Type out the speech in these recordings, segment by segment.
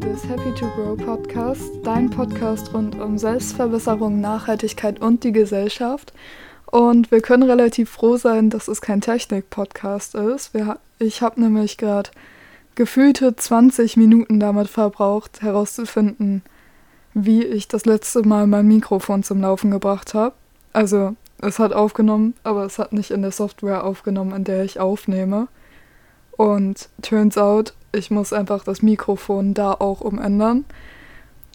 Des Happy to Grow Podcast, dein Podcast rund um Selbstverbesserung, Nachhaltigkeit und die Gesellschaft. Und wir können relativ froh sein, dass es kein Technik-Podcast ist. Wir, ich habe nämlich gerade gefühlte 20 Minuten damit verbraucht, herauszufinden, wie ich das letzte Mal mein Mikrofon zum Laufen gebracht habe. Also, es hat aufgenommen, aber es hat nicht in der Software aufgenommen, in der ich aufnehme. Und turns out, ich muss einfach das Mikrofon da auch umändern.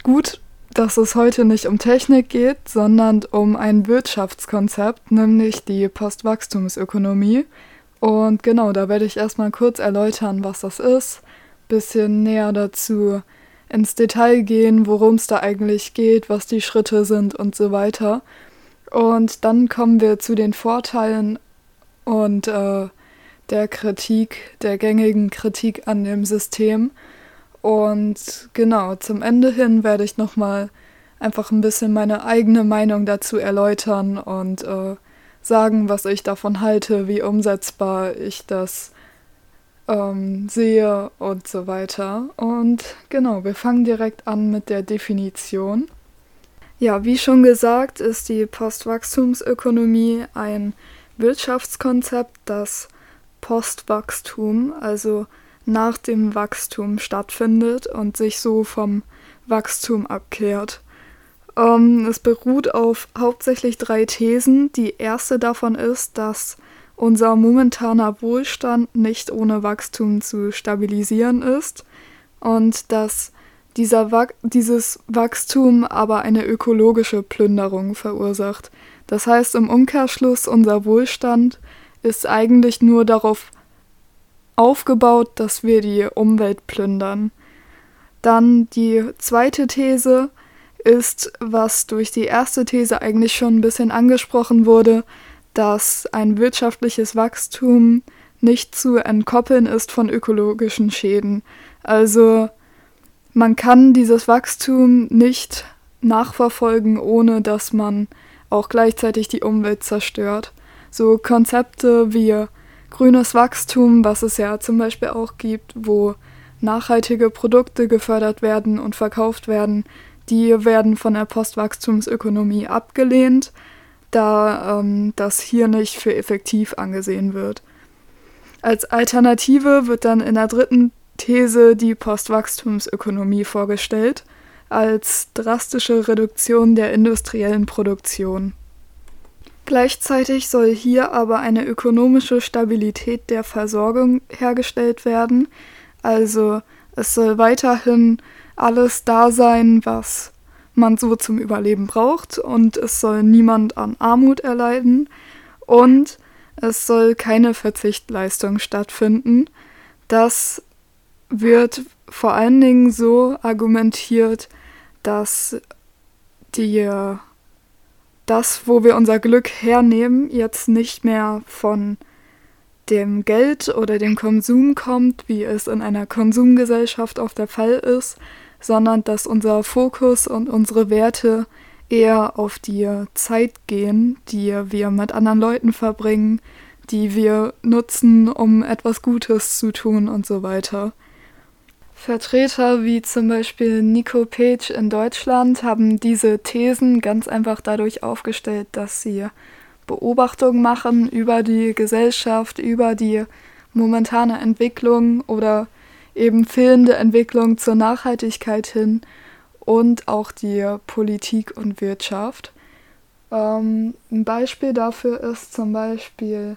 Gut, dass es heute nicht um Technik geht, sondern um ein Wirtschaftskonzept, nämlich die Postwachstumsökonomie. Und genau, da werde ich erstmal kurz erläutern, was das ist, bisschen näher dazu ins Detail gehen, worum es da eigentlich geht, was die Schritte sind und so weiter. Und dann kommen wir zu den Vorteilen und äh, der Kritik, der gängigen Kritik an dem System. Und genau, zum Ende hin werde ich nochmal einfach ein bisschen meine eigene Meinung dazu erläutern und äh, sagen, was ich davon halte, wie umsetzbar ich das ähm, sehe und so weiter. Und genau, wir fangen direkt an mit der Definition. Ja, wie schon gesagt, ist die Postwachstumsökonomie ein Wirtschaftskonzept, das Postwachstum, also nach dem Wachstum stattfindet und sich so vom Wachstum abkehrt. Ähm, es beruht auf hauptsächlich drei Thesen. Die erste davon ist, dass unser momentaner Wohlstand nicht ohne Wachstum zu stabilisieren ist und dass dieser Wach dieses Wachstum aber eine ökologische Plünderung verursacht. Das heißt im Umkehrschluss, unser Wohlstand ist eigentlich nur darauf aufgebaut, dass wir die Umwelt plündern. Dann die zweite These ist, was durch die erste These eigentlich schon ein bisschen angesprochen wurde, dass ein wirtschaftliches Wachstum nicht zu entkoppeln ist von ökologischen Schäden. Also man kann dieses Wachstum nicht nachverfolgen, ohne dass man auch gleichzeitig die Umwelt zerstört. So Konzepte wie grünes Wachstum, was es ja zum Beispiel auch gibt, wo nachhaltige Produkte gefördert werden und verkauft werden, die werden von der Postwachstumsökonomie abgelehnt, da ähm, das hier nicht für effektiv angesehen wird. Als Alternative wird dann in der dritten These die Postwachstumsökonomie vorgestellt, als drastische Reduktion der industriellen Produktion. Gleichzeitig soll hier aber eine ökonomische Stabilität der Versorgung hergestellt werden, also es soll weiterhin alles da sein, was man so zum Überleben braucht und es soll niemand an Armut erleiden und es soll keine Verzichtleistung stattfinden. Das wird vor allen Dingen so argumentiert, dass die das, wo wir unser Glück hernehmen, jetzt nicht mehr von dem Geld oder dem Konsum kommt, wie es in einer Konsumgesellschaft oft der Fall ist, sondern dass unser Fokus und unsere Werte eher auf die Zeit gehen, die wir mit anderen Leuten verbringen, die wir nutzen, um etwas Gutes zu tun und so weiter. Vertreter wie zum Beispiel Nico Page in Deutschland haben diese Thesen ganz einfach dadurch aufgestellt, dass sie Beobachtungen machen über die Gesellschaft, über die momentane Entwicklung oder eben fehlende Entwicklung zur Nachhaltigkeit hin und auch die Politik und Wirtschaft. Ähm, ein Beispiel dafür ist zum Beispiel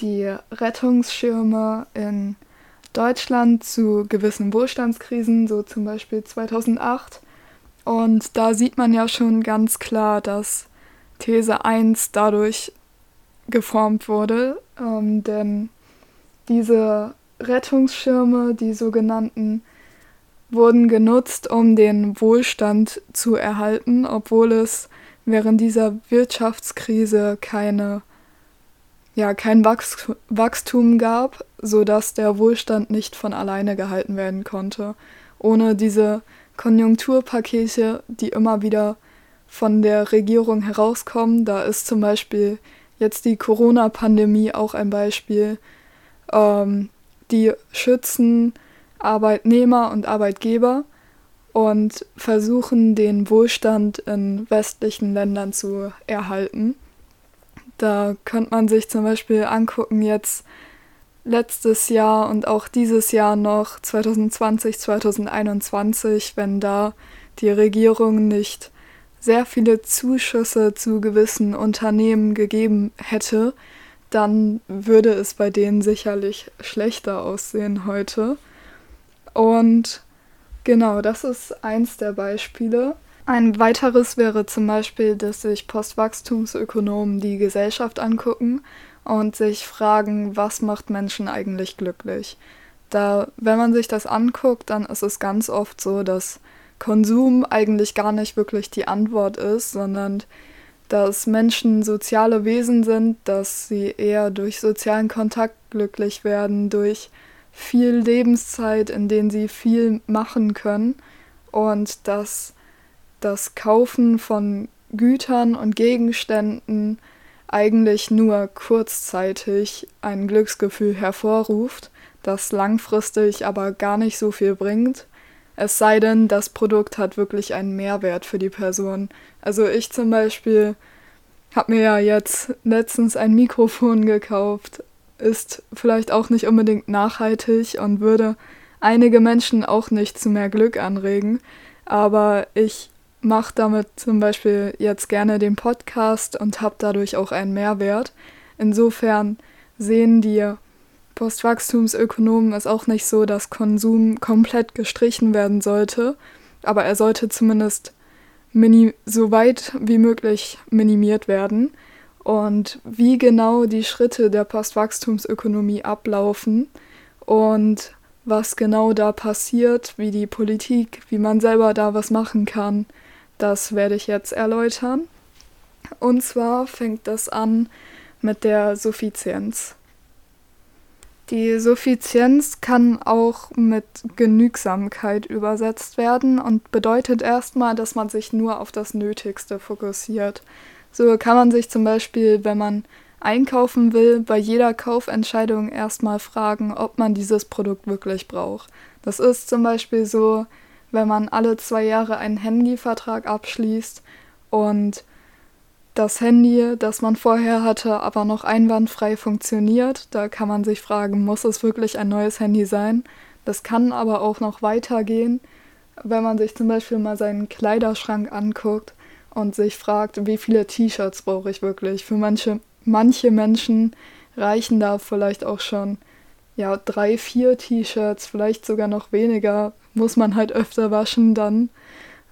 die Rettungsschirme in Deutschland zu gewissen Wohlstandskrisen, so zum Beispiel 2008. Und da sieht man ja schon ganz klar, dass These 1 dadurch geformt wurde, ähm, denn diese Rettungsschirme, die sogenannten, wurden genutzt, um den Wohlstand zu erhalten, obwohl es während dieser Wirtschaftskrise keine ja, kein Wachstum gab, sodass der Wohlstand nicht von alleine gehalten werden konnte. Ohne diese Konjunkturpakete, die immer wieder von der Regierung herauskommen, da ist zum Beispiel jetzt die Corona-Pandemie auch ein Beispiel, ähm, die schützen Arbeitnehmer und Arbeitgeber, und versuchen, den Wohlstand in westlichen Ländern zu erhalten. Da könnte man sich zum Beispiel angucken, jetzt letztes Jahr und auch dieses Jahr noch 2020, 2021, wenn da die Regierung nicht sehr viele Zuschüsse zu gewissen Unternehmen gegeben hätte, dann würde es bei denen sicherlich schlechter aussehen heute. Und genau, das ist eins der Beispiele. Ein weiteres wäre zum Beispiel, dass sich Postwachstumsökonomen die Gesellschaft angucken und sich fragen, was macht Menschen eigentlich glücklich. Da, wenn man sich das anguckt, dann ist es ganz oft so, dass Konsum eigentlich gar nicht wirklich die Antwort ist, sondern dass Menschen soziale Wesen sind, dass sie eher durch sozialen Kontakt glücklich werden, durch viel Lebenszeit, in denen sie viel machen können und dass das Kaufen von Gütern und Gegenständen eigentlich nur kurzzeitig ein Glücksgefühl hervorruft, das langfristig aber gar nicht so viel bringt. Es sei denn, das Produkt hat wirklich einen Mehrwert für die Person. Also ich zum Beispiel habe mir ja jetzt letztens ein Mikrofon gekauft, ist vielleicht auch nicht unbedingt nachhaltig und würde einige Menschen auch nicht zu mehr Glück anregen, aber ich mache damit zum Beispiel jetzt gerne den Podcast und habe dadurch auch einen Mehrwert. Insofern sehen die Postwachstumsökonomen es auch nicht so, dass Konsum komplett gestrichen werden sollte, aber er sollte zumindest so weit wie möglich minimiert werden. Und wie genau die Schritte der Postwachstumsökonomie ablaufen und was genau da passiert, wie die Politik, wie man selber da was machen kann, das werde ich jetzt erläutern. Und zwar fängt das an mit der Suffizienz. Die Suffizienz kann auch mit Genügsamkeit übersetzt werden und bedeutet erstmal, dass man sich nur auf das Nötigste fokussiert. So kann man sich zum Beispiel, wenn man einkaufen will, bei jeder Kaufentscheidung erstmal fragen, ob man dieses Produkt wirklich braucht. Das ist zum Beispiel so, wenn man alle zwei Jahre einen Handyvertrag abschließt und das Handy, das man vorher hatte, aber noch einwandfrei funktioniert. Da kann man sich fragen, muss es wirklich ein neues Handy sein? Das kann aber auch noch weitergehen, wenn man sich zum Beispiel mal seinen Kleiderschrank anguckt und sich fragt, wie viele T-Shirts brauche ich wirklich. Für manche, manche Menschen reichen da vielleicht auch schon ja, drei, vier T-Shirts, vielleicht sogar noch weniger, muss man halt öfter waschen dann.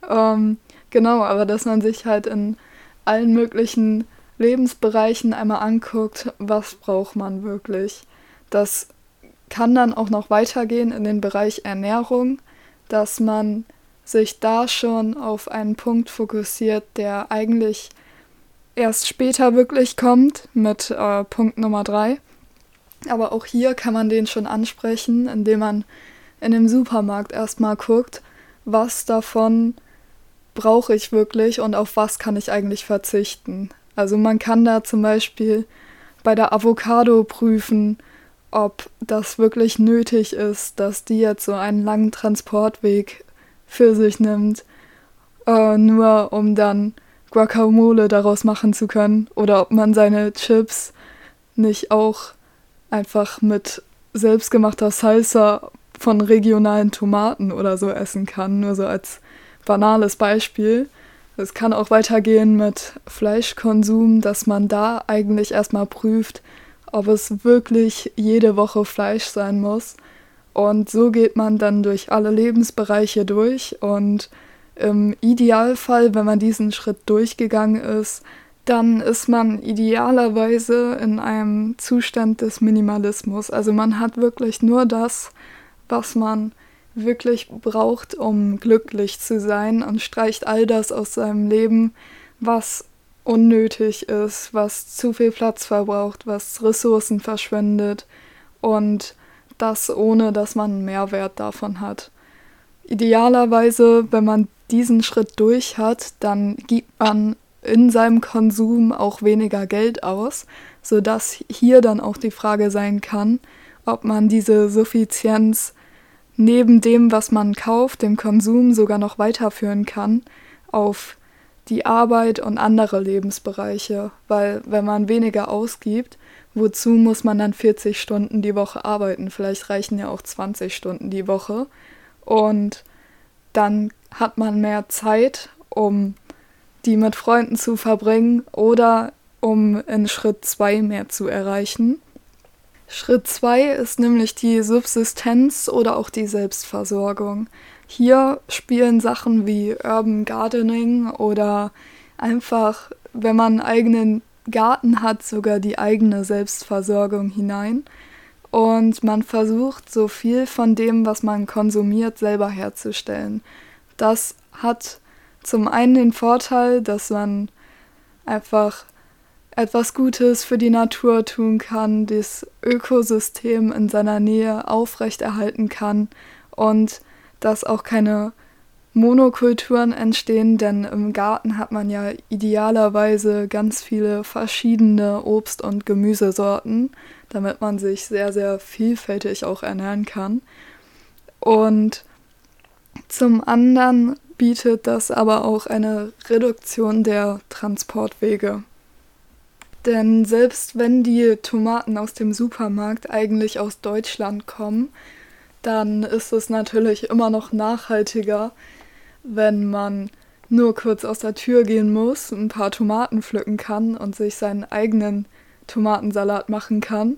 Ähm, genau, aber dass man sich halt in allen möglichen Lebensbereichen einmal anguckt, was braucht man wirklich. Das kann dann auch noch weitergehen in den Bereich Ernährung, dass man sich da schon auf einen Punkt fokussiert, der eigentlich erst später wirklich kommt mit äh, Punkt Nummer 3. Aber auch hier kann man den schon ansprechen, indem man in dem Supermarkt erstmal guckt, was davon brauche ich wirklich und auf was kann ich eigentlich verzichten. Also man kann da zum Beispiel bei der Avocado prüfen, ob das wirklich nötig ist, dass die jetzt so einen langen Transportweg für sich nimmt, äh, nur um dann Guacamole daraus machen zu können. Oder ob man seine Chips nicht auch einfach mit selbstgemachter Salsa von regionalen Tomaten oder so essen kann, nur so als banales Beispiel. Es kann auch weitergehen mit Fleischkonsum, dass man da eigentlich erstmal prüft, ob es wirklich jede Woche Fleisch sein muss. Und so geht man dann durch alle Lebensbereiche durch und im Idealfall, wenn man diesen Schritt durchgegangen ist, dann ist man idealerweise in einem Zustand des Minimalismus. Also man hat wirklich nur das, was man wirklich braucht, um glücklich zu sein und streicht all das aus seinem Leben, was unnötig ist, was zu viel Platz verbraucht, was Ressourcen verschwendet und das ohne, dass man einen Mehrwert davon hat. Idealerweise, wenn man diesen Schritt durch hat, dann gibt man in seinem Konsum auch weniger Geld aus, sodass hier dann auch die Frage sein kann, ob man diese Suffizienz neben dem, was man kauft, dem Konsum sogar noch weiterführen kann auf die Arbeit und andere Lebensbereiche, weil wenn man weniger ausgibt, wozu muss man dann 40 Stunden die Woche arbeiten? Vielleicht reichen ja auch 20 Stunden die Woche und dann hat man mehr Zeit, um die mit Freunden zu verbringen oder um in Schritt 2 mehr zu erreichen. Schritt 2 ist nämlich die Subsistenz oder auch die Selbstversorgung. Hier spielen Sachen wie Urban Gardening oder einfach, wenn man einen eigenen Garten hat, sogar die eigene Selbstversorgung hinein. Und man versucht, so viel von dem, was man konsumiert, selber herzustellen. Das hat zum einen den Vorteil, dass man einfach etwas Gutes für die Natur tun kann, das Ökosystem in seiner Nähe aufrechterhalten kann und dass auch keine Monokulturen entstehen, denn im Garten hat man ja idealerweise ganz viele verschiedene Obst- und Gemüsesorten, damit man sich sehr, sehr vielfältig auch ernähren kann. Und zum anderen bietet das aber auch eine Reduktion der Transportwege. Denn selbst wenn die Tomaten aus dem Supermarkt eigentlich aus Deutschland kommen, dann ist es natürlich immer noch nachhaltiger, wenn man nur kurz aus der Tür gehen muss, ein paar Tomaten pflücken kann und sich seinen eigenen Tomatensalat machen kann,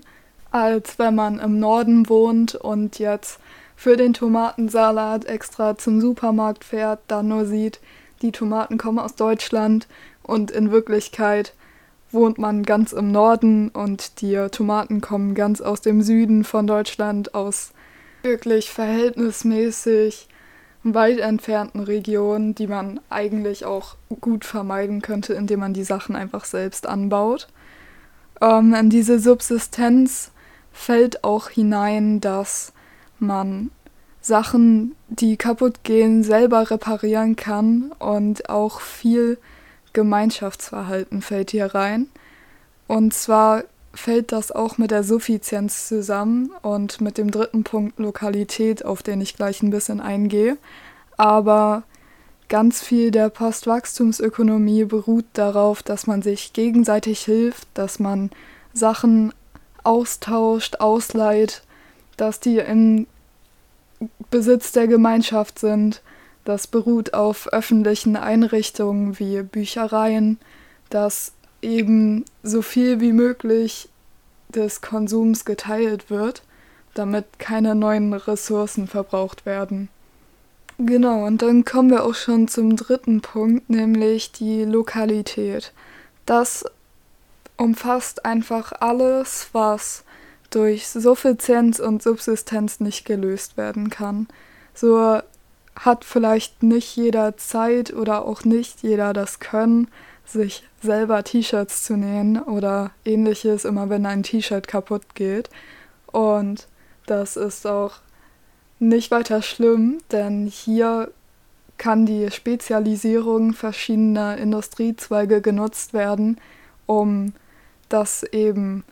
als wenn man im Norden wohnt und jetzt für den Tomatensalat extra zum Supermarkt fährt, dann nur sieht, die Tomaten kommen aus Deutschland und in Wirklichkeit wohnt man ganz im Norden und die Tomaten kommen ganz aus dem Süden von Deutschland, aus wirklich verhältnismäßig weit entfernten Regionen, die man eigentlich auch gut vermeiden könnte, indem man die Sachen einfach selbst anbaut. Ähm, in diese Subsistenz fällt auch hinein, dass man Sachen, die kaputt gehen, selber reparieren kann und auch viel Gemeinschaftsverhalten fällt hier rein. Und zwar fällt das auch mit der Suffizienz zusammen und mit dem dritten Punkt Lokalität, auf den ich gleich ein bisschen eingehe. Aber ganz viel der Postwachstumsökonomie beruht darauf, dass man sich gegenseitig hilft, dass man Sachen austauscht, ausleiht, dass die im Besitz der Gemeinschaft sind. Das beruht auf öffentlichen Einrichtungen wie Büchereien, dass eben so viel wie möglich des Konsums geteilt wird, damit keine neuen Ressourcen verbraucht werden. Genau, und dann kommen wir auch schon zum dritten Punkt, nämlich die Lokalität. Das umfasst einfach alles, was durch Suffizienz und Subsistenz nicht gelöst werden kann. So hat vielleicht nicht jeder Zeit oder auch nicht jeder das Können, sich selber T-Shirts zu nähen oder ähnliches, immer wenn ein T-Shirt kaputt geht. Und das ist auch nicht weiter schlimm, denn hier kann die Spezialisierung verschiedener Industriezweige genutzt werden, um das eben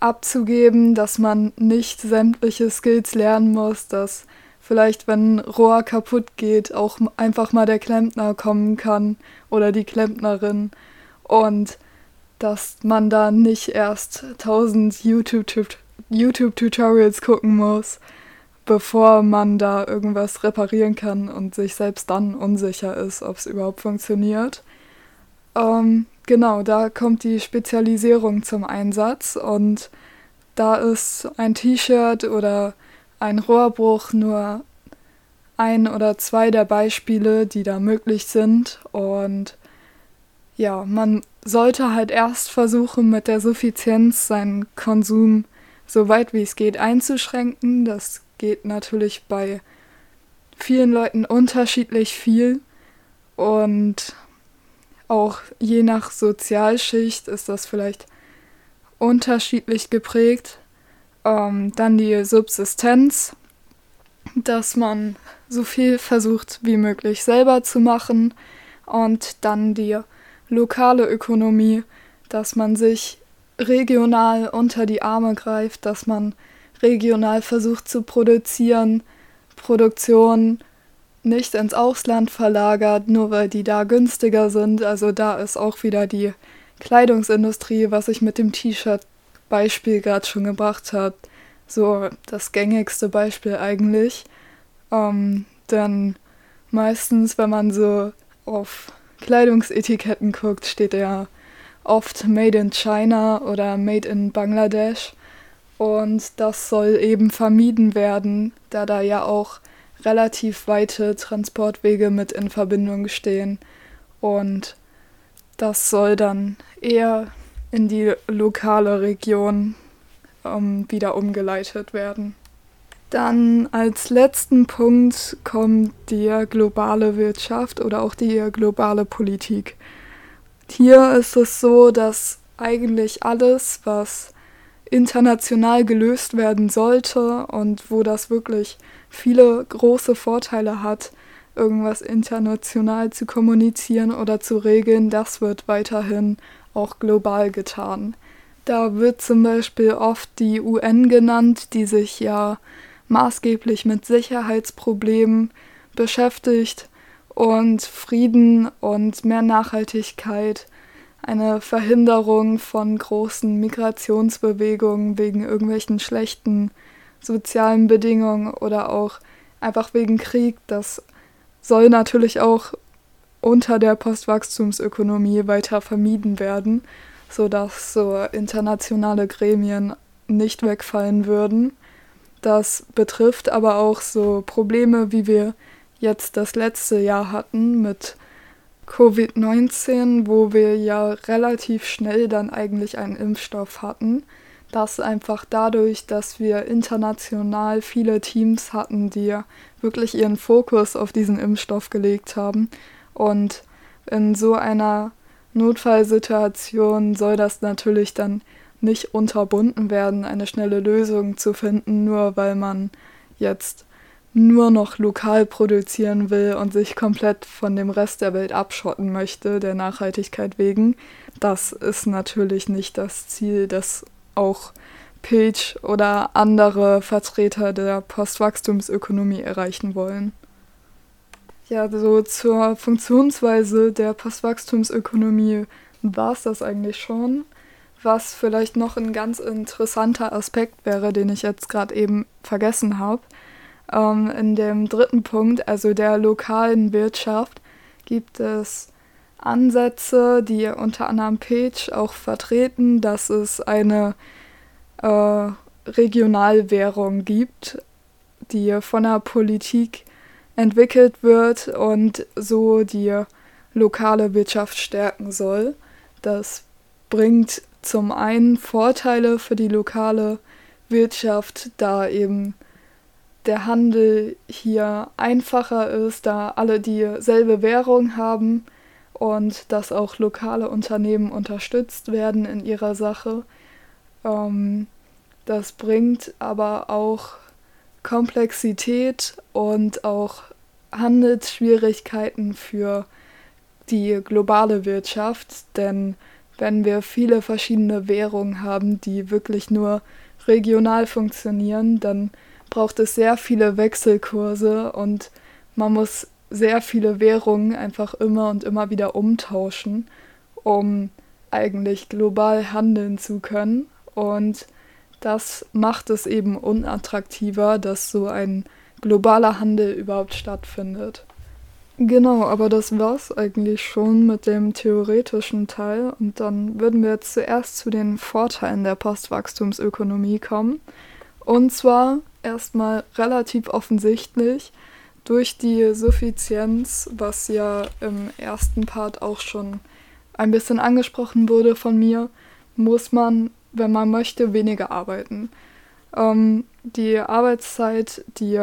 abzugeben, dass man nicht sämtliche Skills lernen muss, dass vielleicht, wenn Rohr kaputt geht, auch einfach mal der Klempner kommen kann oder die Klempnerin und dass man da nicht erst tausend YouTube-Tutorials gucken muss, bevor man da irgendwas reparieren kann und sich selbst dann unsicher ist, ob es überhaupt funktioniert. Ähm, genau, da kommt die Spezialisierung zum Einsatz und da ist ein T-Shirt oder ein Rohrbruch nur ein oder zwei der Beispiele, die da möglich sind. Und ja, man sollte halt erst versuchen, mit der Suffizienz seinen Konsum so weit wie es geht einzuschränken. Das geht natürlich bei vielen Leuten unterschiedlich viel. Und auch je nach Sozialschicht ist das vielleicht unterschiedlich geprägt. Ähm, dann die Subsistenz, dass man so viel versucht wie möglich selber zu machen. Und dann die lokale Ökonomie, dass man sich regional unter die Arme greift, dass man regional versucht zu produzieren, Produktion nicht ins Ausland verlagert, nur weil die da günstiger sind. Also da ist auch wieder die Kleidungsindustrie, was ich mit dem T-Shirt-Beispiel gerade schon gebracht habe, so das gängigste Beispiel eigentlich. Ähm, denn meistens, wenn man so auf Kleidungsetiketten guckt, steht ja oft Made in China oder Made in Bangladesch. Und das soll eben vermieden werden, da da ja auch relativ weite Transportwege mit in Verbindung stehen. Und das soll dann eher in die lokale Region ähm, wieder umgeleitet werden. Dann als letzten Punkt kommt die globale Wirtschaft oder auch die globale Politik. Hier ist es so, dass eigentlich alles, was international gelöst werden sollte und wo das wirklich viele große Vorteile hat, irgendwas international zu kommunizieren oder zu regeln, das wird weiterhin auch global getan. Da wird zum Beispiel oft die UN genannt, die sich ja maßgeblich mit Sicherheitsproblemen beschäftigt und Frieden und mehr Nachhaltigkeit, eine Verhinderung von großen Migrationsbewegungen wegen irgendwelchen schlechten sozialen Bedingungen oder auch einfach wegen Krieg. Das soll natürlich auch unter der Postwachstumsökonomie weiter vermieden werden, sodass so internationale Gremien nicht wegfallen würden. Das betrifft aber auch so Probleme, wie wir jetzt das letzte Jahr hatten mit Covid-19, wo wir ja relativ schnell dann eigentlich einen Impfstoff hatten dass einfach dadurch, dass wir international viele Teams hatten, die wirklich ihren Fokus auf diesen Impfstoff gelegt haben. Und in so einer Notfallsituation soll das natürlich dann nicht unterbunden werden, eine schnelle Lösung zu finden, nur weil man jetzt nur noch lokal produzieren will und sich komplett von dem Rest der Welt abschotten möchte, der Nachhaltigkeit wegen. Das ist natürlich nicht das Ziel, das auch Pilch oder andere Vertreter der Postwachstumsökonomie erreichen wollen. Ja, so zur Funktionsweise der Postwachstumsökonomie war es das eigentlich schon. Was vielleicht noch ein ganz interessanter Aspekt wäre, den ich jetzt gerade eben vergessen habe. Ähm, in dem dritten Punkt, also der lokalen Wirtschaft, gibt es Ansätze, die unter anderem Page auch vertreten, dass es eine äh, Regionalwährung gibt, die von der Politik entwickelt wird und so die lokale Wirtschaft stärken soll. Das bringt zum einen Vorteile für die lokale Wirtschaft, da eben der Handel hier einfacher ist, da alle dieselbe Währung haben und dass auch lokale Unternehmen unterstützt werden in ihrer Sache. Ähm, das bringt aber auch Komplexität und auch Handelsschwierigkeiten für die globale Wirtschaft, denn wenn wir viele verschiedene Währungen haben, die wirklich nur regional funktionieren, dann braucht es sehr viele Wechselkurse und man muss sehr viele Währungen einfach immer und immer wieder umtauschen, um eigentlich global handeln zu können. Und das macht es eben unattraktiver, dass so ein globaler Handel überhaupt stattfindet. Genau, aber das war's eigentlich schon mit dem theoretischen Teil und dann würden wir jetzt zuerst zu den Vorteilen der Postwachstumsökonomie kommen. Und zwar erstmal relativ offensichtlich durch die Suffizienz, was ja im ersten Part auch schon ein bisschen angesprochen wurde von mir, muss man wenn man möchte, weniger arbeiten. Ähm, die Arbeitszeit, die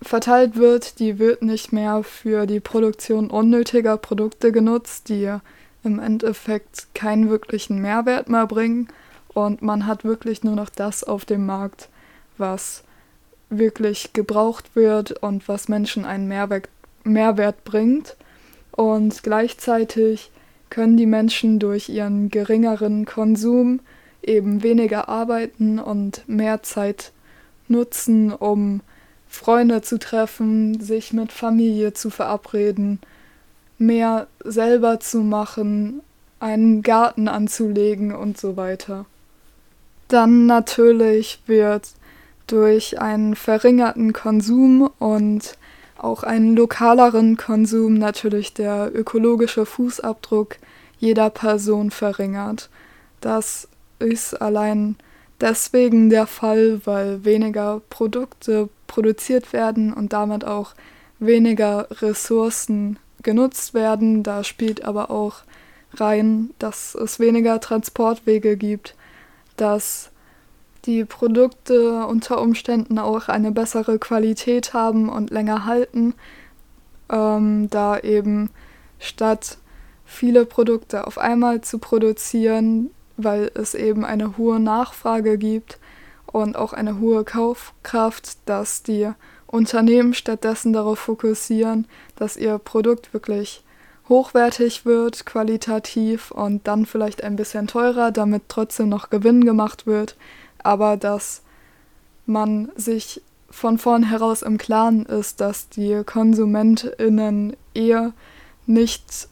verteilt wird, die wird nicht mehr für die Produktion unnötiger Produkte genutzt, die im Endeffekt keinen wirklichen Mehrwert mehr bringen. Und man hat wirklich nur noch das auf dem Markt, was wirklich gebraucht wird und was Menschen einen Mehrwert, Mehrwert bringt. Und gleichzeitig können die Menschen durch ihren geringeren Konsum eben weniger arbeiten und mehr Zeit nutzen, um Freunde zu treffen, sich mit Familie zu verabreden, mehr selber zu machen, einen Garten anzulegen und so weiter. Dann natürlich wird durch einen verringerten Konsum und auch einen lokaleren Konsum natürlich der ökologische Fußabdruck jeder Person verringert. Das ist allein deswegen der Fall, weil weniger Produkte produziert werden und damit auch weniger Ressourcen genutzt werden. Da spielt aber auch rein, dass es weniger Transportwege gibt, dass die Produkte unter Umständen auch eine bessere Qualität haben und länger halten, ähm, da eben statt viele Produkte auf einmal zu produzieren, weil es eben eine hohe Nachfrage gibt und auch eine hohe Kaufkraft, dass die Unternehmen stattdessen darauf fokussieren, dass ihr Produkt wirklich hochwertig wird, qualitativ und dann vielleicht ein bisschen teurer, damit trotzdem noch Gewinn gemacht wird, aber dass man sich von vornherein im Klaren ist, dass die KonsumentInnen eher nicht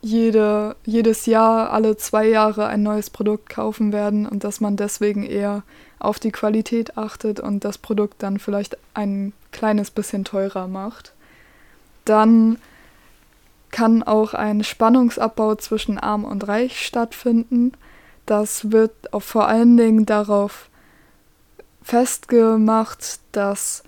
jede, jedes Jahr, alle zwei Jahre ein neues Produkt kaufen werden und dass man deswegen eher auf die Qualität achtet und das Produkt dann vielleicht ein kleines bisschen teurer macht. Dann kann auch ein Spannungsabbau zwischen arm und reich stattfinden. Das wird auch vor allen Dingen darauf festgemacht, dass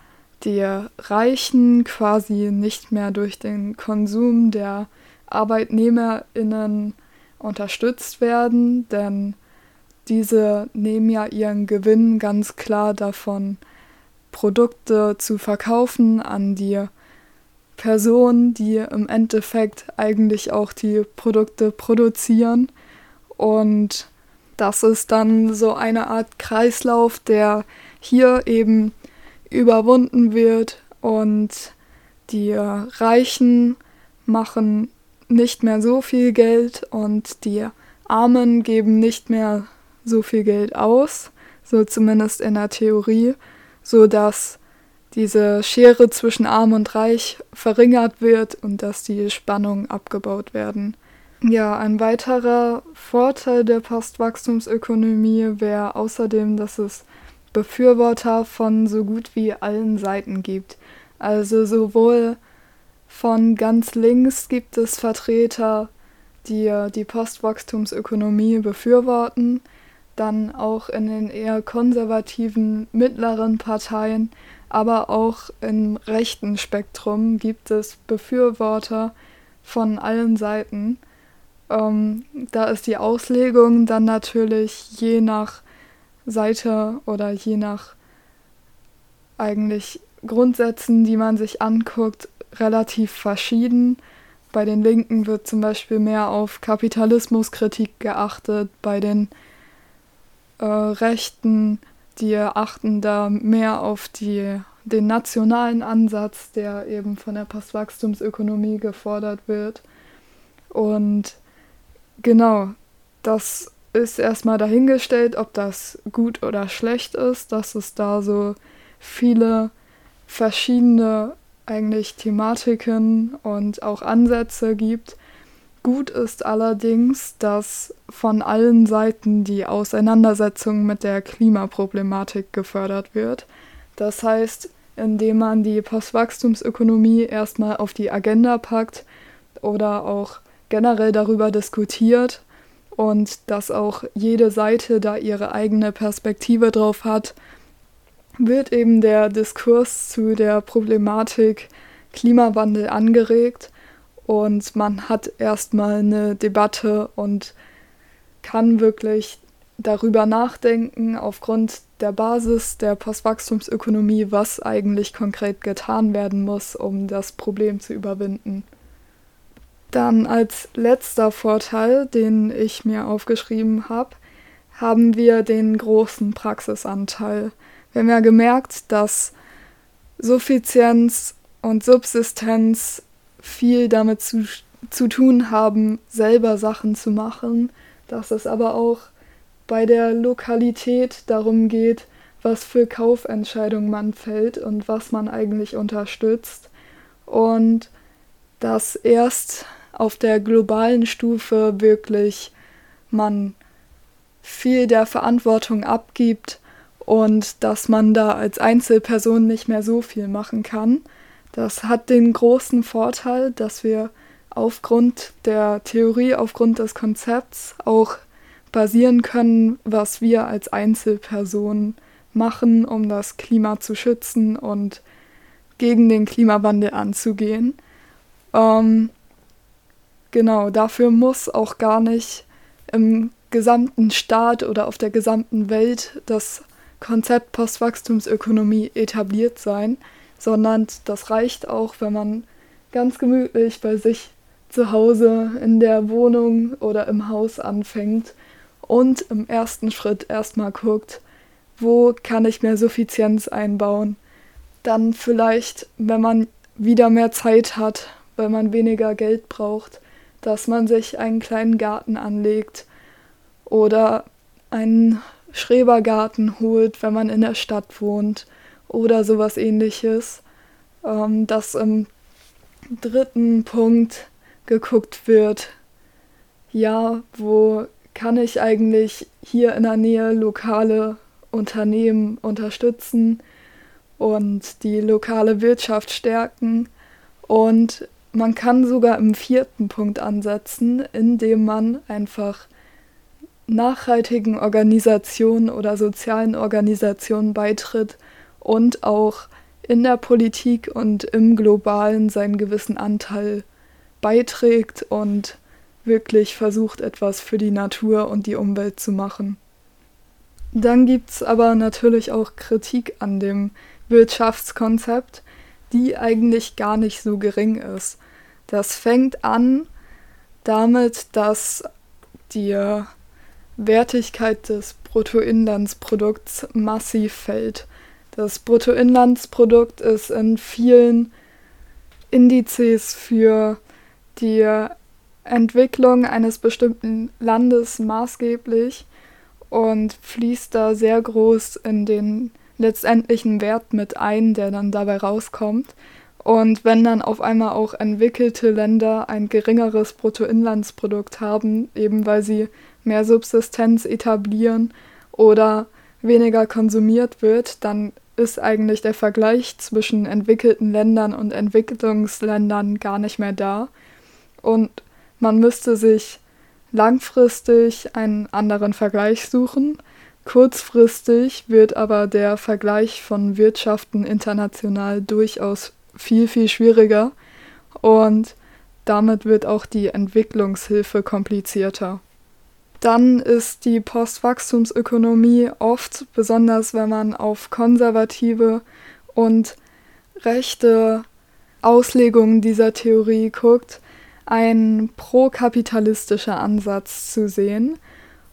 die Reichen quasi nicht mehr durch den Konsum der ArbeitnehmerInnen unterstützt werden, denn diese nehmen ja ihren Gewinn ganz klar davon, Produkte zu verkaufen an die Personen, die im Endeffekt eigentlich auch die Produkte produzieren. Und das ist dann so eine Art Kreislauf, der hier eben überwunden wird und die Reichen machen nicht mehr so viel Geld und die Armen geben nicht mehr so viel Geld aus, so zumindest in der Theorie, so dass diese Schere zwischen arm und reich verringert wird und dass die Spannungen abgebaut werden. Ja, ein weiterer Vorteil der Postwachstumsökonomie wäre außerdem, dass es Befürworter von so gut wie allen Seiten gibt. Also sowohl von ganz links gibt es Vertreter, die die Postwachstumsökonomie befürworten, dann auch in den eher konservativen mittleren Parteien, aber auch im rechten Spektrum gibt es Befürworter von allen Seiten. Ähm, da ist die Auslegung dann natürlich je nach Seite oder je nach eigentlich Grundsätzen, die man sich anguckt, relativ verschieden. Bei den Linken wird zum Beispiel mehr auf Kapitalismuskritik geachtet, bei den äh, Rechten, die achten da mehr auf die, den nationalen Ansatz, der eben von der Postwachstumsökonomie gefordert wird. Und genau, das ist erstmal dahingestellt, ob das gut oder schlecht ist, dass es da so viele verschiedene eigentlich Thematiken und auch Ansätze gibt. Gut ist allerdings, dass von allen Seiten die Auseinandersetzung mit der Klimaproblematik gefördert wird. Das heißt, indem man die Postwachstumsökonomie erstmal auf die Agenda packt oder auch generell darüber diskutiert und dass auch jede Seite da ihre eigene Perspektive drauf hat, wird eben der Diskurs zu der Problematik Klimawandel angeregt und man hat erstmal eine Debatte und kann wirklich darüber nachdenken, aufgrund der Basis der Postwachstumsökonomie, was eigentlich konkret getan werden muss, um das Problem zu überwinden. Dann als letzter Vorteil, den ich mir aufgeschrieben habe, haben wir den großen Praxisanteil. Wir haben ja gemerkt, dass Suffizienz und Subsistenz viel damit zu, zu tun haben, selber Sachen zu machen, dass es aber auch bei der Lokalität darum geht, was für Kaufentscheidungen man fällt und was man eigentlich unterstützt. Und dass erst auf der globalen Stufe wirklich man viel der Verantwortung abgibt und dass man da als Einzelperson nicht mehr so viel machen kann. Das hat den großen Vorteil, dass wir aufgrund der Theorie, aufgrund des Konzepts auch basieren können, was wir als Einzelpersonen machen, um das Klima zu schützen und gegen den Klimawandel anzugehen. Ähm, genau, dafür muss auch gar nicht im gesamten Staat oder auf der gesamten Welt das Konzept Postwachstumsökonomie etabliert sein, sondern das reicht auch, wenn man ganz gemütlich bei sich zu Hause in der Wohnung oder im Haus anfängt und im ersten Schritt erstmal guckt, wo kann ich mehr Suffizienz einbauen. Dann vielleicht, wenn man wieder mehr Zeit hat, weil man weniger Geld braucht, dass man sich einen kleinen Garten anlegt oder einen Schrebergarten holt, wenn man in der Stadt wohnt oder sowas ähnliches. Ähm, dass im dritten Punkt geguckt wird, ja, wo kann ich eigentlich hier in der Nähe lokale Unternehmen unterstützen und die lokale Wirtschaft stärken. Und man kann sogar im vierten Punkt ansetzen, indem man einfach nachhaltigen Organisationen oder sozialen Organisationen beitritt und auch in der Politik und im globalen seinen gewissen Anteil beiträgt und wirklich versucht, etwas für die Natur und die Umwelt zu machen. Dann gibt es aber natürlich auch Kritik an dem Wirtschaftskonzept, die eigentlich gar nicht so gering ist. Das fängt an damit, dass die Wertigkeit des Bruttoinlandsprodukts massiv fällt. Das Bruttoinlandsprodukt ist in vielen Indizes für die Entwicklung eines bestimmten Landes maßgeblich und fließt da sehr groß in den letztendlichen Wert mit ein, der dann dabei rauskommt. Und wenn dann auf einmal auch entwickelte Länder ein geringeres Bruttoinlandsprodukt haben, eben weil sie mehr Subsistenz etablieren oder weniger konsumiert wird, dann ist eigentlich der Vergleich zwischen entwickelten Ländern und Entwicklungsländern gar nicht mehr da. Und man müsste sich langfristig einen anderen Vergleich suchen. Kurzfristig wird aber der Vergleich von Wirtschaften international durchaus viel, viel schwieriger und damit wird auch die Entwicklungshilfe komplizierter. Dann ist die Postwachstumsökonomie oft, besonders wenn man auf konservative und rechte Auslegungen dieser Theorie guckt, ein prokapitalistischer Ansatz zu sehen.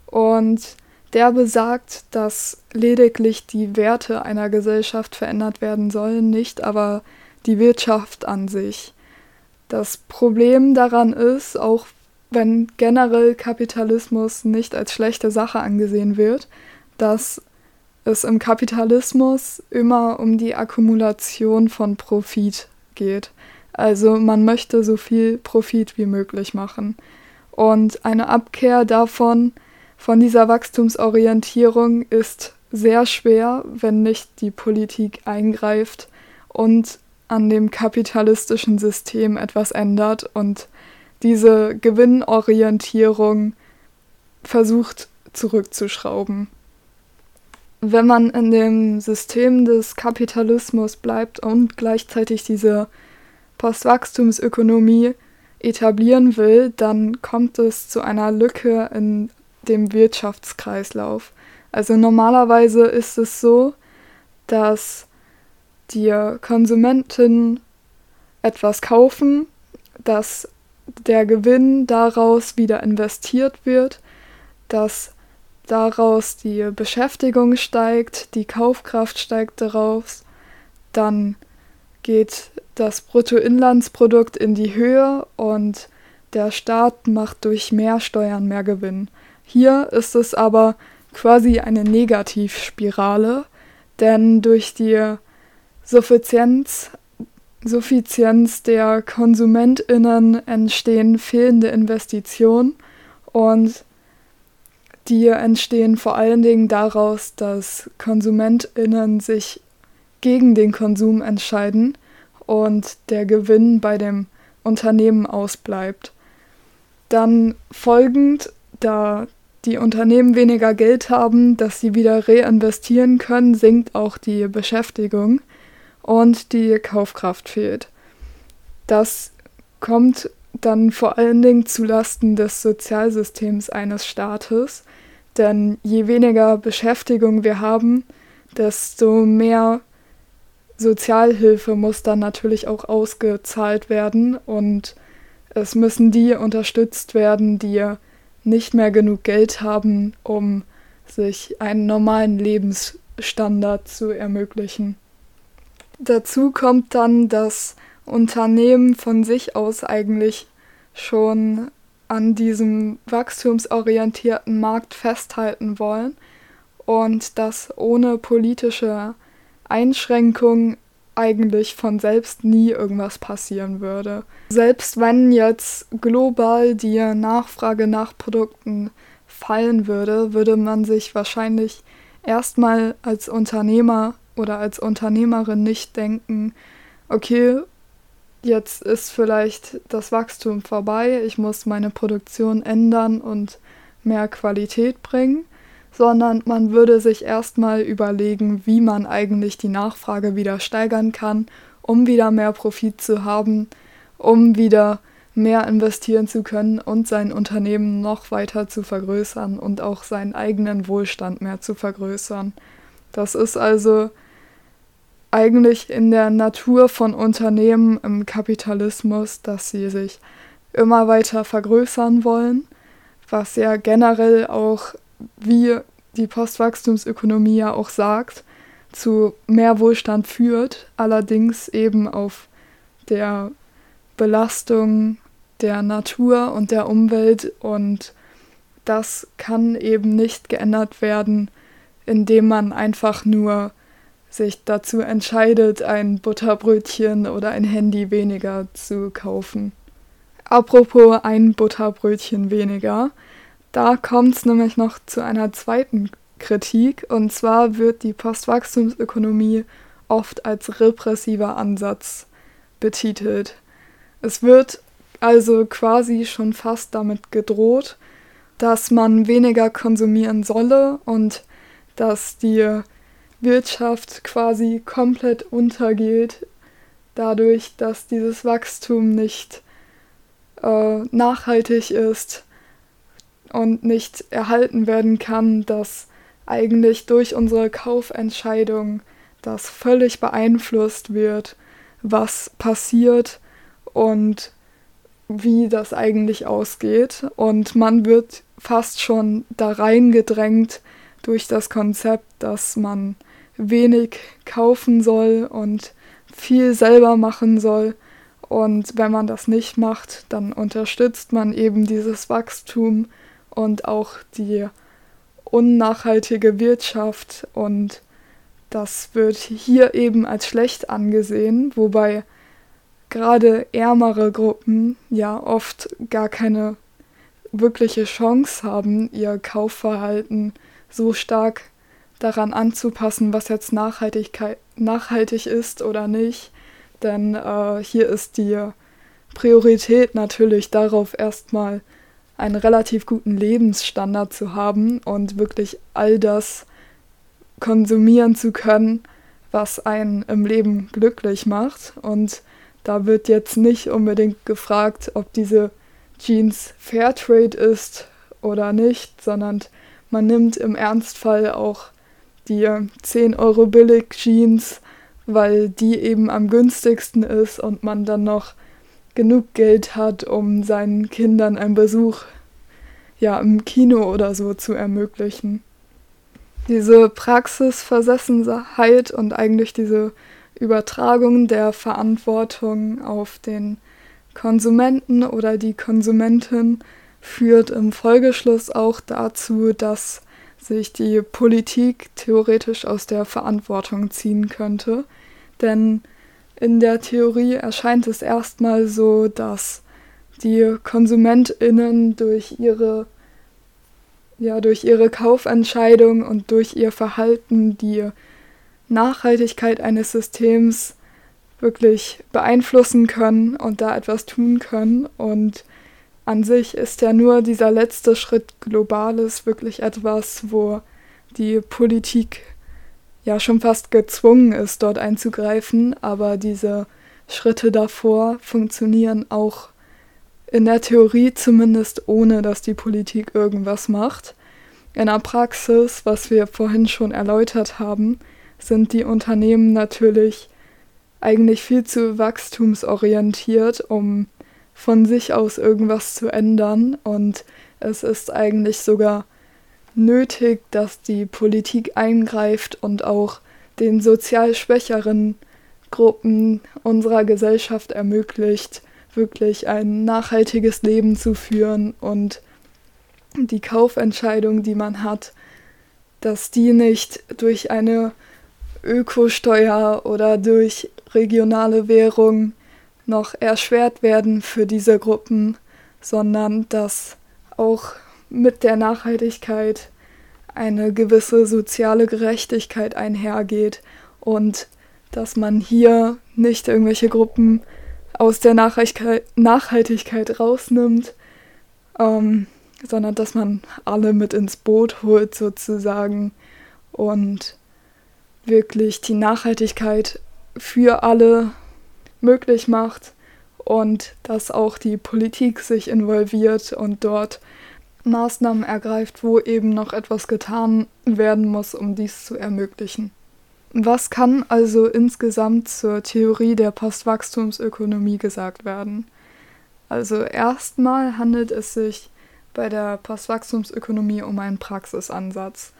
Und der besagt, dass lediglich die Werte einer Gesellschaft verändert werden sollen, nicht aber die Wirtschaft an sich. Das Problem daran ist, auch wenn generell Kapitalismus nicht als schlechte Sache angesehen wird, dass es im Kapitalismus immer um die Akkumulation von Profit geht. Also man möchte so viel Profit wie möglich machen. Und eine Abkehr davon, von dieser Wachstumsorientierung, ist sehr schwer, wenn nicht die Politik eingreift und an dem kapitalistischen System etwas ändert und diese Gewinnorientierung versucht zurückzuschrauben. Wenn man in dem System des Kapitalismus bleibt und gleichzeitig diese Postwachstumsökonomie etablieren will, dann kommt es zu einer Lücke in dem Wirtschaftskreislauf. Also normalerweise ist es so, dass die Konsumenten etwas kaufen, dass der Gewinn daraus wieder investiert wird, dass daraus die Beschäftigung steigt, die Kaufkraft steigt daraus, dann geht das Bruttoinlandsprodukt in die Höhe und der Staat macht durch mehr Steuern mehr Gewinn. Hier ist es aber quasi eine Negativspirale, Denn durch die Suffizienz, Suffizienz der KonsumentInnen entstehen fehlende Investitionen und die entstehen vor allen Dingen daraus, dass KonsumentInnen sich gegen den Konsum entscheiden und der Gewinn bei dem Unternehmen ausbleibt. Dann folgend, da die Unternehmen weniger Geld haben, das sie wieder reinvestieren können, sinkt auch die Beschäftigung und die Kaufkraft fehlt. Das kommt dann vor allen Dingen zulasten des Sozialsystems eines Staates, denn je weniger Beschäftigung wir haben, desto mehr Sozialhilfe muss dann natürlich auch ausgezahlt werden und es müssen die unterstützt werden, die nicht mehr genug Geld haben, um sich einen normalen Lebensstandard zu ermöglichen. Dazu kommt dann, dass Unternehmen von sich aus eigentlich schon an diesem wachstumsorientierten Markt festhalten wollen und dass ohne politische Einschränkungen eigentlich von selbst nie irgendwas passieren würde. Selbst wenn jetzt global die Nachfrage nach Produkten fallen würde, würde man sich wahrscheinlich erstmal als Unternehmer oder als Unternehmerin nicht denken, okay, jetzt ist vielleicht das Wachstum vorbei, ich muss meine Produktion ändern und mehr Qualität bringen, sondern man würde sich erstmal überlegen, wie man eigentlich die Nachfrage wieder steigern kann, um wieder mehr Profit zu haben, um wieder mehr investieren zu können und sein Unternehmen noch weiter zu vergrößern und auch seinen eigenen Wohlstand mehr zu vergrößern. Das ist also eigentlich in der Natur von Unternehmen im Kapitalismus, dass sie sich immer weiter vergrößern wollen, was ja generell auch wie die Postwachstumsökonomie ja auch sagt, zu mehr Wohlstand führt, allerdings eben auf der Belastung der Natur und der Umwelt und das kann eben nicht geändert werden, indem man einfach nur sich dazu entscheidet, ein Butterbrötchen oder ein Handy weniger zu kaufen. Apropos ein Butterbrötchen weniger, da kommt es nämlich noch zu einer zweiten Kritik, und zwar wird die Postwachstumsökonomie oft als repressiver Ansatz betitelt. Es wird also quasi schon fast damit gedroht, dass man weniger konsumieren solle und dass die Wirtschaft quasi komplett untergeht, dadurch, dass dieses Wachstum nicht äh, nachhaltig ist und nicht erhalten werden kann, dass eigentlich durch unsere Kaufentscheidung das völlig beeinflusst wird, was passiert und wie das eigentlich ausgeht. Und man wird fast schon da reingedrängt durch das Konzept, dass man wenig kaufen soll und viel selber machen soll. Und wenn man das nicht macht, dann unterstützt man eben dieses Wachstum und auch die unnachhaltige Wirtschaft und das wird hier eben als schlecht angesehen, wobei gerade ärmere Gruppen ja oft gar keine wirkliche Chance haben, ihr Kaufverhalten so stark daran anzupassen, was jetzt Nachhaltigkeit, nachhaltig ist oder nicht. Denn äh, hier ist die Priorität natürlich darauf, erstmal einen relativ guten Lebensstandard zu haben und wirklich all das konsumieren zu können, was einen im Leben glücklich macht. Und da wird jetzt nicht unbedingt gefragt, ob diese Jeans Fairtrade ist oder nicht, sondern man nimmt im Ernstfall auch die 10 Euro billig Jeans, weil die eben am günstigsten ist und man dann noch genug Geld hat, um seinen Kindern einen Besuch ja, im Kino oder so zu ermöglichen. Diese Praxisversessenheit und eigentlich diese Übertragung der Verantwortung auf den Konsumenten oder die Konsumentin führt im Folgeschluss auch dazu, dass sich die Politik theoretisch aus der Verantwortung ziehen könnte. Denn in der Theorie erscheint es erstmal so, dass die Konsumentinnen durch ihre ja durch ihre Kaufentscheidung und durch ihr Verhalten die Nachhaltigkeit eines Systems wirklich beeinflussen können und da etwas tun können. Und an sich ist ja nur dieser letzte Schritt Globales wirklich etwas, wo die Politik ja schon fast gezwungen ist, dort einzugreifen, aber diese Schritte davor funktionieren auch in der Theorie zumindest ohne, dass die Politik irgendwas macht. In der Praxis, was wir vorhin schon erläutert haben, sind die Unternehmen natürlich eigentlich viel zu wachstumsorientiert, um von sich aus irgendwas zu ändern. Und es ist eigentlich sogar nötig, dass die Politik eingreift und auch den sozial schwächeren Gruppen unserer Gesellschaft ermöglicht, wirklich ein nachhaltiges Leben zu führen und die Kaufentscheidung, die man hat, dass die nicht durch eine Ökosteuer oder durch regionale Währung noch erschwert werden für diese Gruppen, sondern dass auch mit der Nachhaltigkeit eine gewisse soziale Gerechtigkeit einhergeht und dass man hier nicht irgendwelche Gruppen aus der Nachhaltigkeit, rausnimmt, ähm, sondern dass man alle mit ins Boot holt sozusagen und wirklich die Nachhaltigkeit für alle möglich macht und dass auch die Politik sich involviert und dort Maßnahmen ergreift, wo eben noch etwas getan werden muss, um dies zu ermöglichen. Was kann also insgesamt zur Theorie der Postwachstumsökonomie gesagt werden? Also erstmal handelt es sich bei der Postwachstumsökonomie um einen Praxisansatz.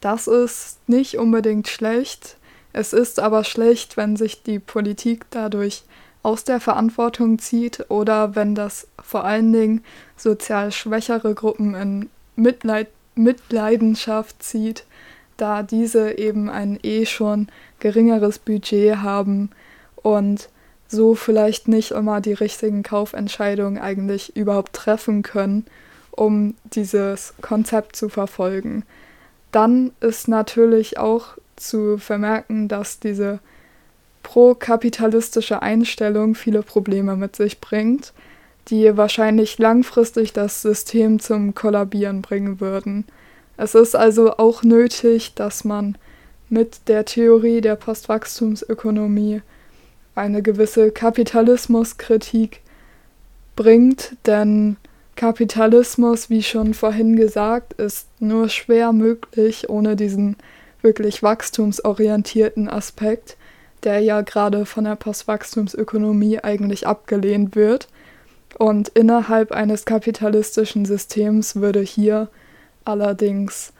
Das ist nicht unbedingt schlecht, es ist aber schlecht, wenn sich die Politik dadurch aus der Verantwortung zieht oder wenn das vor allen Dingen sozial schwächere Gruppen in Mitleid Mitleidenschaft zieht, da diese eben ein eh schon geringeres Budget haben und so vielleicht nicht immer die richtigen Kaufentscheidungen eigentlich überhaupt treffen können, um dieses Konzept zu verfolgen. Dann ist natürlich auch zu vermerken, dass diese pro-kapitalistische Einstellung viele Probleme mit sich bringt, die wahrscheinlich langfristig das System zum Kollabieren bringen würden. Es ist also auch nötig, dass man mit der Theorie der Postwachstumsökonomie eine gewisse Kapitalismuskritik bringt, denn Kapitalismus, wie schon vorhin gesagt, ist nur schwer möglich ohne diesen wirklich wachstumsorientierten Aspekt, der ja gerade von der Postwachstumsökonomie eigentlich abgelehnt wird. Und innerhalb eines kapitalistischen Systems würde hier allerdings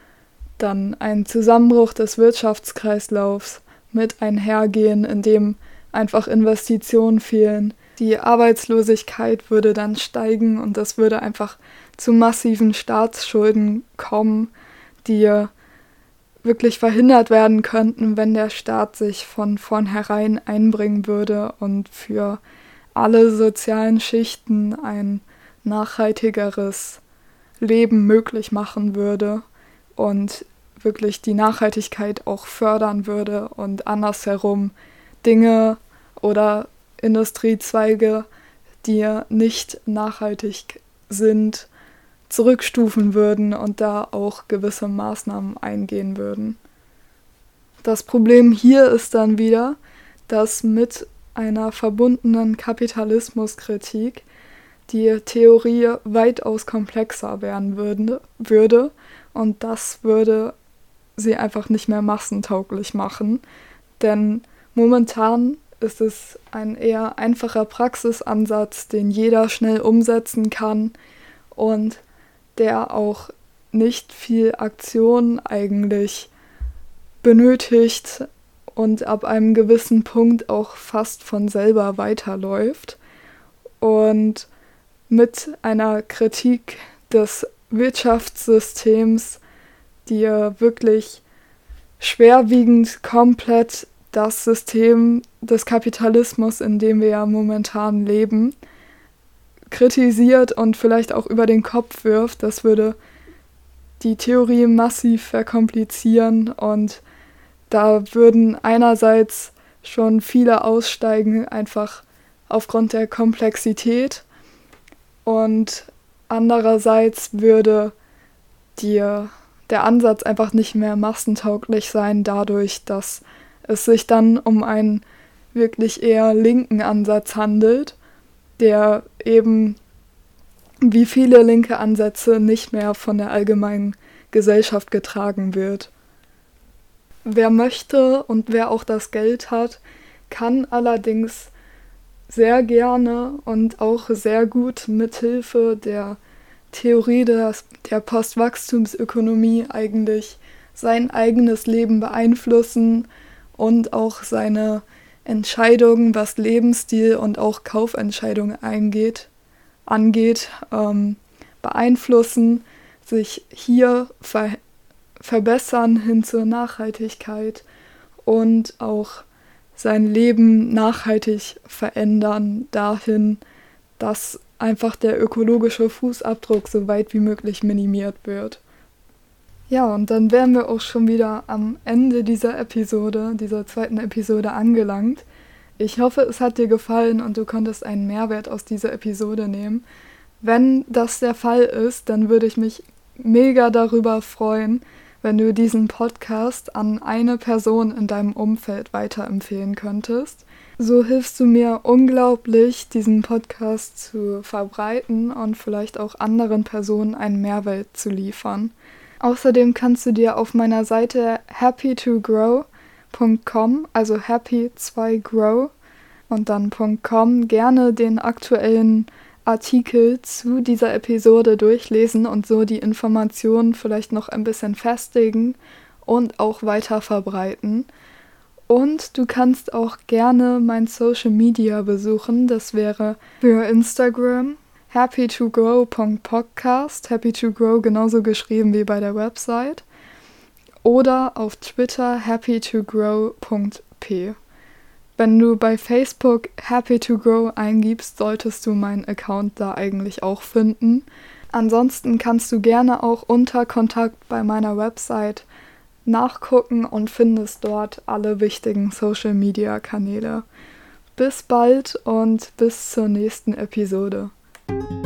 dann ein Zusammenbruch des Wirtschaftskreislaufs mit einhergehen, in dem einfach Investitionen fehlen. Die Arbeitslosigkeit würde dann steigen und es würde einfach zu massiven Staatsschulden kommen, die wirklich verhindert werden könnten, wenn der Staat sich von vornherein einbringen würde und für alle sozialen Schichten ein nachhaltigeres Leben möglich machen würde und wirklich die Nachhaltigkeit auch fördern würde und andersherum Dinge oder Industriezweige, die nicht nachhaltig sind, zurückstufen würden und da auch gewisse Maßnahmen eingehen würden. Das Problem hier ist dann wieder, dass mit einer verbundenen Kapitalismuskritik die Theorie weitaus komplexer werden würde, würde und das würde sie einfach nicht mehr massentauglich machen, denn momentan ist es ein eher einfacher Praxisansatz, den jeder schnell umsetzen kann und der auch nicht viel Aktion eigentlich benötigt und ab einem gewissen Punkt auch fast von selber weiterläuft. Und mit einer Kritik des Wirtschaftssystems dir wirklich schwerwiegend komplett das System des Kapitalismus, in dem wir ja momentan leben, kritisiert und vielleicht auch über den Kopf wirft. Das würde die Theorie massiv verkomplizieren und da würden einerseits schon viele aussteigen, einfach aufgrund der Komplexität und andererseits würde dir der Ansatz einfach nicht mehr massentauglich sein, dadurch, dass es sich dann um einen wirklich eher linken Ansatz handelt, der eben wie viele linke Ansätze nicht mehr von der allgemeinen Gesellschaft getragen wird. Wer möchte und wer auch das Geld hat, kann allerdings sehr gerne und auch sehr gut mithilfe der Theorie des, der Postwachstumsökonomie eigentlich sein eigenes Leben beeinflussen und auch seine Entscheidungen, was Lebensstil und auch Kaufentscheidungen eingeht, angeht, ähm, beeinflussen, sich hier ver verbessern hin zur Nachhaltigkeit und auch sein Leben nachhaltig verändern dahin, dass einfach der ökologische Fußabdruck so weit wie möglich minimiert wird. Ja, und dann wären wir auch schon wieder am Ende dieser Episode, dieser zweiten Episode angelangt. Ich hoffe, es hat dir gefallen und du konntest einen Mehrwert aus dieser Episode nehmen. Wenn das der Fall ist, dann würde ich mich mega darüber freuen, wenn du diesen Podcast an eine Person in deinem Umfeld weiterempfehlen könntest. So hilfst du mir unglaublich, diesen Podcast zu verbreiten und vielleicht auch anderen Personen einen Mehrwert zu liefern. Außerdem kannst du dir auf meiner Seite happytogrow.com, also happy2grow und dann gerne den aktuellen Artikel zu dieser Episode durchlesen und so die Informationen vielleicht noch ein bisschen festigen und auch weiter verbreiten. Und du kannst auch gerne mein Social Media besuchen. Das wäre für Instagram happy2grow.podcast, happy to grow genauso geschrieben wie bei der Website. Oder auf Twitter happy2grow.p. Wenn du bei Facebook Happy to Grow eingibst, solltest du meinen Account da eigentlich auch finden. Ansonsten kannst du gerne auch unter Kontakt bei meiner Website nachgucken und findest dort alle wichtigen Social Media Kanäle. Bis bald und bis zur nächsten Episode. you